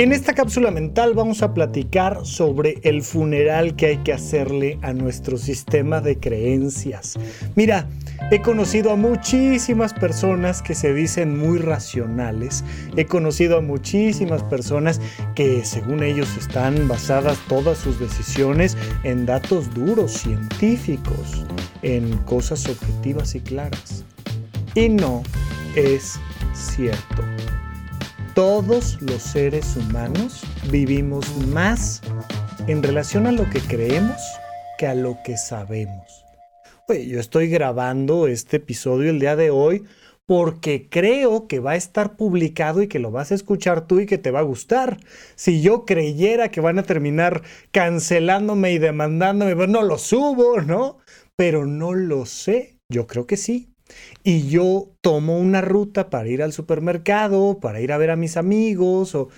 En esta cápsula mental vamos a platicar sobre el funeral que hay que hacerle a nuestro sistema de creencias. Mira, he conocido a muchísimas personas que se dicen muy racionales. He conocido a muchísimas personas que según ellos están basadas todas sus decisiones en datos duros, científicos, en cosas objetivas y claras. Y no es cierto todos los seres humanos vivimos más en relación a lo que creemos que a lo que sabemos. Oye, yo estoy grabando este episodio el día de hoy porque creo que va a estar publicado y que lo vas a escuchar tú y que te va a gustar. Si yo creyera que van a terminar cancelándome y demandándome, pues no lo subo, ¿no? Pero no lo sé. Yo creo que sí y yo tomo una ruta para ir al supermercado, para ir a ver a mis amigos, o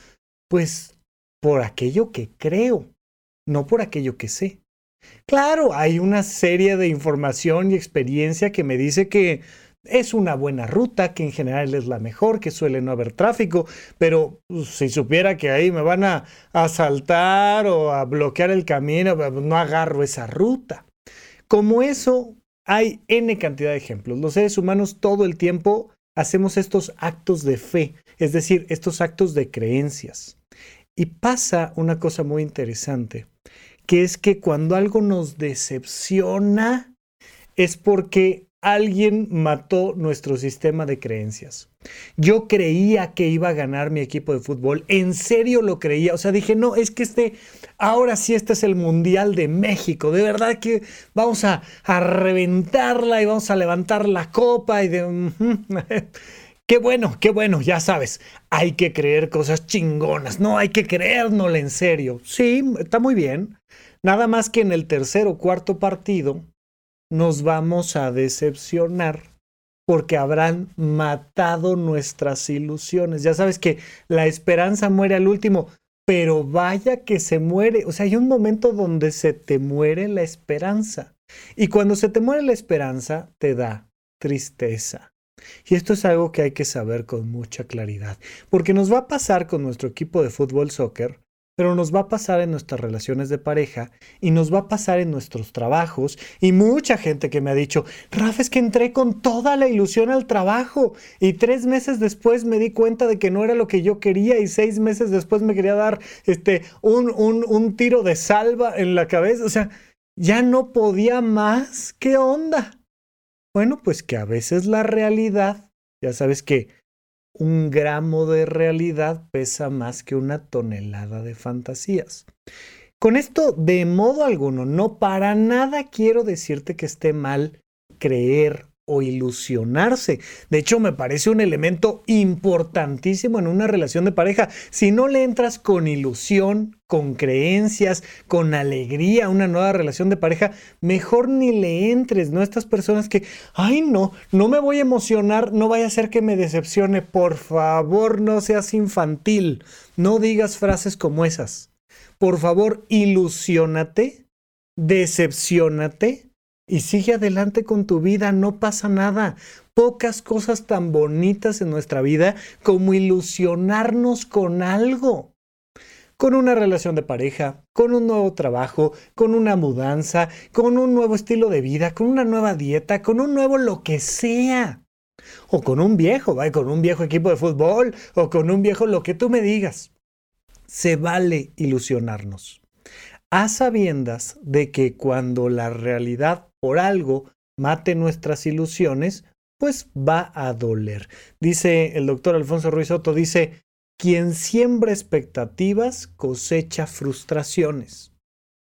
pues por aquello que creo, no por aquello que sé. Claro, hay una serie de información y experiencia que me dice que es una buena ruta, que en general es la mejor, que suele no haber tráfico, pero pues, si supiera que ahí me van a asaltar o a bloquear el camino, pues, no agarro esa ruta. Como eso, hay N cantidad de ejemplos. Los seres humanos todo el tiempo hacemos estos actos de fe, es decir, estos actos de creencias. Y pasa una cosa muy interesante, que es que cuando algo nos decepciona es porque alguien mató nuestro sistema de creencias. Yo creía que iba a ganar mi equipo de fútbol, en serio lo creía, o sea, dije, no, es que este, ahora sí este es el Mundial de México, de verdad que vamos a, reventarla y vamos a levantar la copa y de... Qué bueno, qué bueno, ya sabes, hay que creer cosas chingonas, no hay que creérnosla en serio. Sí, está muy bien. Nada más que en el tercer o cuarto partido nos vamos a decepcionar porque habrán matado nuestras ilusiones. Ya sabes que la esperanza muere al último, pero vaya que se muere. O sea, hay un momento donde se te muere la esperanza. Y cuando se te muere la esperanza, te da tristeza. Y esto es algo que hay que saber con mucha claridad, porque nos va a pasar con nuestro equipo de fútbol soccer pero nos va a pasar en nuestras relaciones de pareja y nos va a pasar en nuestros trabajos. Y mucha gente que me ha dicho, Rafa, es que entré con toda la ilusión al trabajo y tres meses después me di cuenta de que no era lo que yo quería y seis meses después me quería dar este, un, un, un tiro de salva en la cabeza. O sea, ya no podía más. ¿Qué onda? Bueno, pues que a veces la realidad, ya sabes que un gramo de realidad pesa más que una tonelada de fantasías. Con esto, de modo alguno, no para nada quiero decirte que esté mal creer o ilusionarse. De hecho, me parece un elemento importantísimo en una relación de pareja. Si no le entras con ilusión, con creencias, con alegría a una nueva relación de pareja, mejor ni le entres, ¿no? Estas personas que, ay, no, no me voy a emocionar, no vaya a ser que me decepcione. Por favor, no seas infantil. No digas frases como esas. Por favor, ilusionate, decepcionate y sigue adelante con tu vida, no pasa nada. Pocas cosas tan bonitas en nuestra vida como ilusionarnos con algo. Con una relación de pareja, con un nuevo trabajo, con una mudanza, con un nuevo estilo de vida, con una nueva dieta, con un nuevo lo que sea. O con un viejo, ¿vale? con un viejo equipo de fútbol, o con un viejo lo que tú me digas. Se vale ilusionarnos a sabiendas de que cuando la realidad por algo mate nuestras ilusiones, pues va a doler. Dice el doctor Alfonso Ruiz Soto, dice, quien siembra expectativas cosecha frustraciones.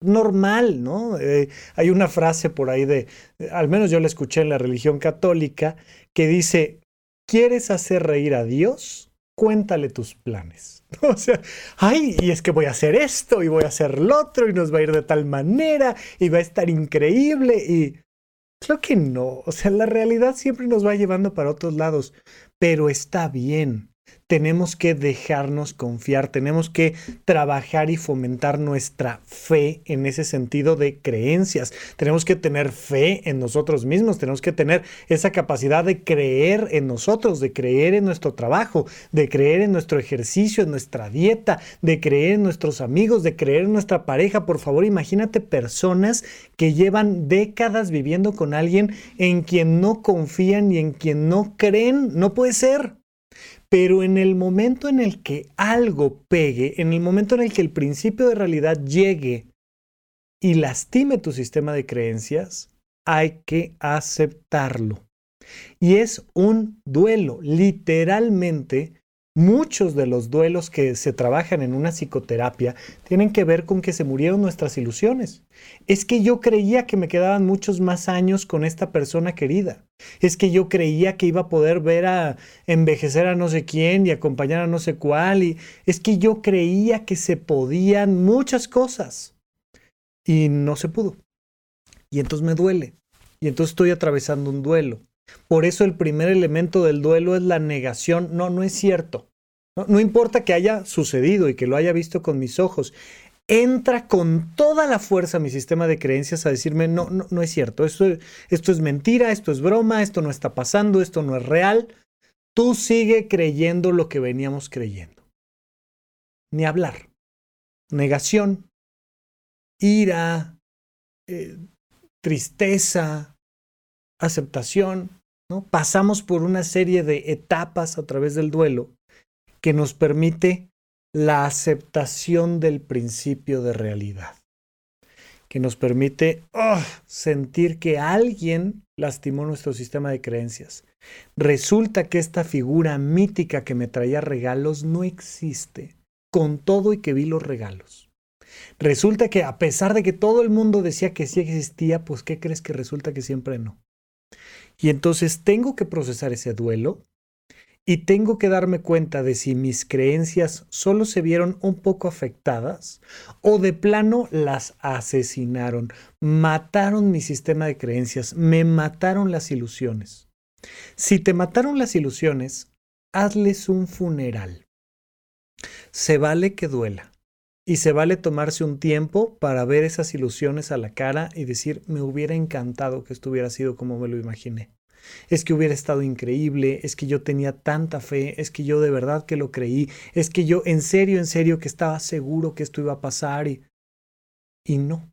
Normal, ¿no? Eh, hay una frase por ahí de, al menos yo la escuché en la religión católica, que dice, ¿quieres hacer reír a Dios? Cuéntale tus planes. O sea, ay, y es que voy a hacer esto y voy a hacer lo otro y nos va a ir de tal manera y va a estar increíble y... Creo que no, o sea, la realidad siempre nos va llevando para otros lados, pero está bien. Tenemos que dejarnos confiar, tenemos que trabajar y fomentar nuestra fe en ese sentido de creencias. Tenemos que tener fe en nosotros mismos, tenemos que tener esa capacidad de creer en nosotros, de creer en nuestro trabajo, de creer en nuestro ejercicio, en nuestra dieta, de creer en nuestros amigos, de creer en nuestra pareja. Por favor, imagínate personas que llevan décadas viviendo con alguien en quien no confían y en quien no creen. No puede ser. Pero en el momento en el que algo pegue, en el momento en el que el principio de realidad llegue y lastime tu sistema de creencias, hay que aceptarlo. Y es un duelo, literalmente Muchos de los duelos que se trabajan en una psicoterapia tienen que ver con que se murieron nuestras ilusiones. Es que yo creía que me quedaban muchos más años con esta persona querida. Es que yo creía que iba a poder ver a envejecer a no sé quién y acompañar a no sé cuál. Y es que yo creía que se podían muchas cosas. Y no se pudo. Y entonces me duele. Y entonces estoy atravesando un duelo. Por eso el primer elemento del duelo es la negación. No, no es cierto. No, importa que haya sucedido y que lo haya visto con mis ojos. Entra con toda la fuerza mi sistema de creencias a decirme, no, no, es cierto, esto, esto es mentira, esto es broma, esto no está pasando, esto no es real. Tú sigue creyendo lo que veníamos creyendo. Ni hablar. Negación, ira, eh, tristeza, aceptación, Pasamos por una serie de etapas a través del duelo que nos permite la aceptación del principio de realidad, que nos permite oh, sentir que alguien lastimó nuestro sistema de creencias. Resulta que esta figura mítica que me traía regalos no existe, con todo y que vi los regalos. Resulta que a pesar de que todo el mundo decía que sí existía, pues ¿qué crees que resulta que siempre no? Y entonces tengo que procesar ese duelo y tengo que darme cuenta de si mis creencias solo se vieron un poco afectadas o de plano las asesinaron, mataron mi sistema de creencias, me mataron las ilusiones. Si te mataron las ilusiones, hazles un funeral. Se vale que duela y se vale tomarse un tiempo para ver esas ilusiones a la cara y decir, me hubiera encantado que esto hubiera sido como me lo imaginé. Es que hubiera estado increíble, es que yo tenía tanta fe, es que yo de verdad que lo creí, es que yo en serio, en serio que estaba seguro que esto iba a pasar y, y no.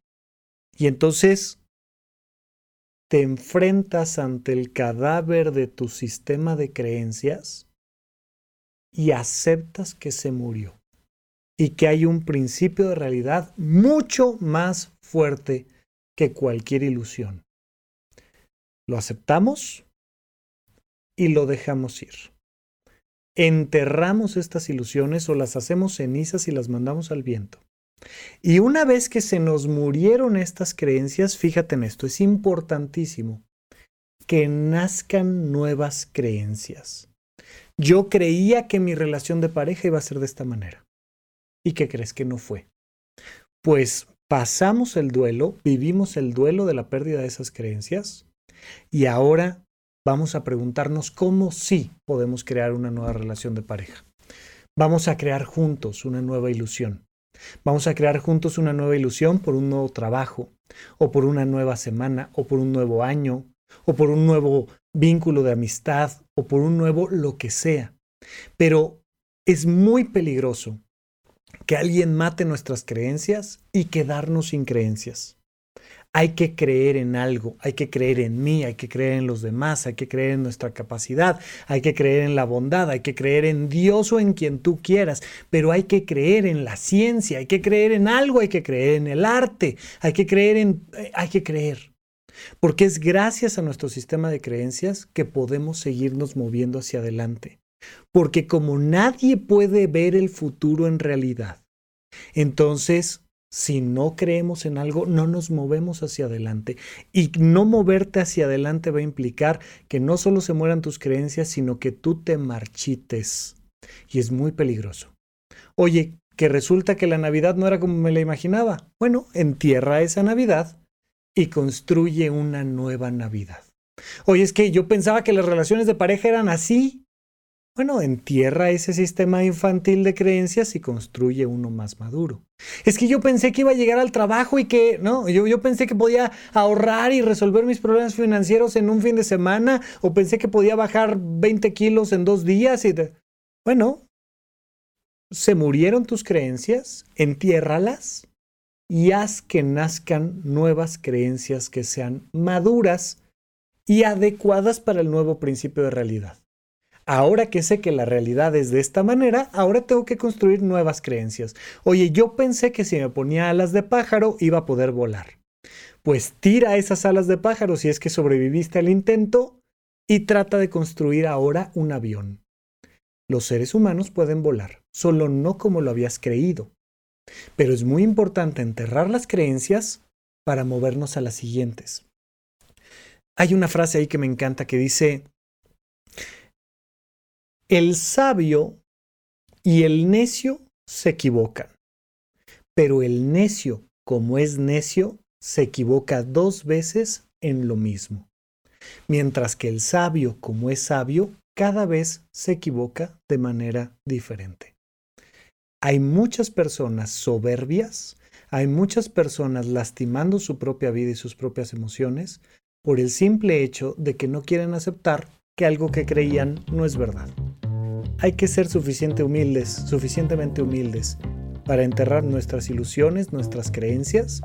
Y entonces te enfrentas ante el cadáver de tu sistema de creencias y aceptas que se murió y que hay un principio de realidad mucho más fuerte que cualquier ilusión. Lo aceptamos y lo dejamos ir. Enterramos estas ilusiones o las hacemos cenizas y las mandamos al viento. Y una vez que se nos murieron estas creencias, fíjate en esto, es importantísimo que nazcan nuevas creencias. Yo creía que mi relación de pareja iba a ser de esta manera. ¿Y qué crees que no fue? Pues pasamos el duelo, vivimos el duelo de la pérdida de esas creencias y ahora vamos a preguntarnos cómo sí podemos crear una nueva relación de pareja. Vamos a crear juntos una nueva ilusión. Vamos a crear juntos una nueva ilusión por un nuevo trabajo, o por una nueva semana, o por un nuevo año, o por un nuevo vínculo de amistad, o por un nuevo lo que sea. Pero es muy peligroso que alguien mate nuestras creencias y quedarnos sin creencias. Hay que creer en algo, hay que creer en mí, hay que creer en los demás, hay que creer en nuestra capacidad, hay que creer en la bondad, hay que creer en Dios o en quien tú quieras, pero hay que creer en la ciencia, hay que creer en algo, hay que creer en el arte, hay que creer en... Eh, hay que creer. Porque es gracias a nuestro sistema de creencias que podemos seguirnos moviendo hacia adelante. Porque como nadie puede ver el futuro en realidad, entonces si no creemos en algo, no nos movemos hacia adelante. Y no moverte hacia adelante va a implicar que no solo se mueran tus creencias, sino que tú te marchites. Y es muy peligroso. Oye, que resulta que la Navidad no era como me la imaginaba. Bueno, entierra esa Navidad y construye una nueva Navidad. Oye, es que yo pensaba que las relaciones de pareja eran así. Bueno, entierra ese sistema infantil de creencias y construye uno más maduro. Es que yo pensé que iba a llegar al trabajo y que, no, yo, pensé que podía ahorrar y resolver mis problemas financieros en un fin de semana, o pensé que podía bajar 20 kilos en dos días y... Bueno, se murieron tus creencias, entiérralas y haz que nazcan nuevas creencias que sean maduras y adecuadas para el nuevo principio de realidad. Ahora que sé que la realidad es de esta manera, ahora tengo que construir nuevas creencias. Oye, yo pensé que si me ponía alas de pájaro iba a poder volar. Pues tira esas alas de pájaro si es que sobreviviste al intento y trata de construir ahora un avión. Los seres humanos pueden volar, solo no como lo habías creído. Pero es muy importante enterrar las creencias para movernos a las siguientes. Hay una frase ahí que me encanta que dice, el sabio y el necio se equivocan, pero el necio, como es necio, se equivoca dos veces en lo mismo, mientras que el sabio, como es sabio, cada vez se equivoca de manera diferente. Hay muchas personas soberbias, hay muchas personas lastimando su propia vida y sus propias emociones por el simple hecho de que no quieren aceptar que algo que creían no es verdad. Hay que ser suficiente humildes, suficientemente humildes para enterrar nuestras ilusiones, nuestras creencias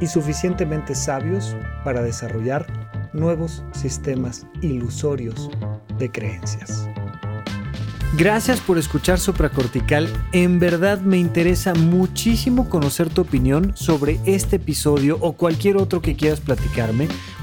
y suficientemente sabios para desarrollar nuevos sistemas ilusorios de creencias. Gracias por escuchar Supracortical. En verdad me interesa muchísimo conocer tu opinión sobre este episodio o cualquier otro que quieras platicarme.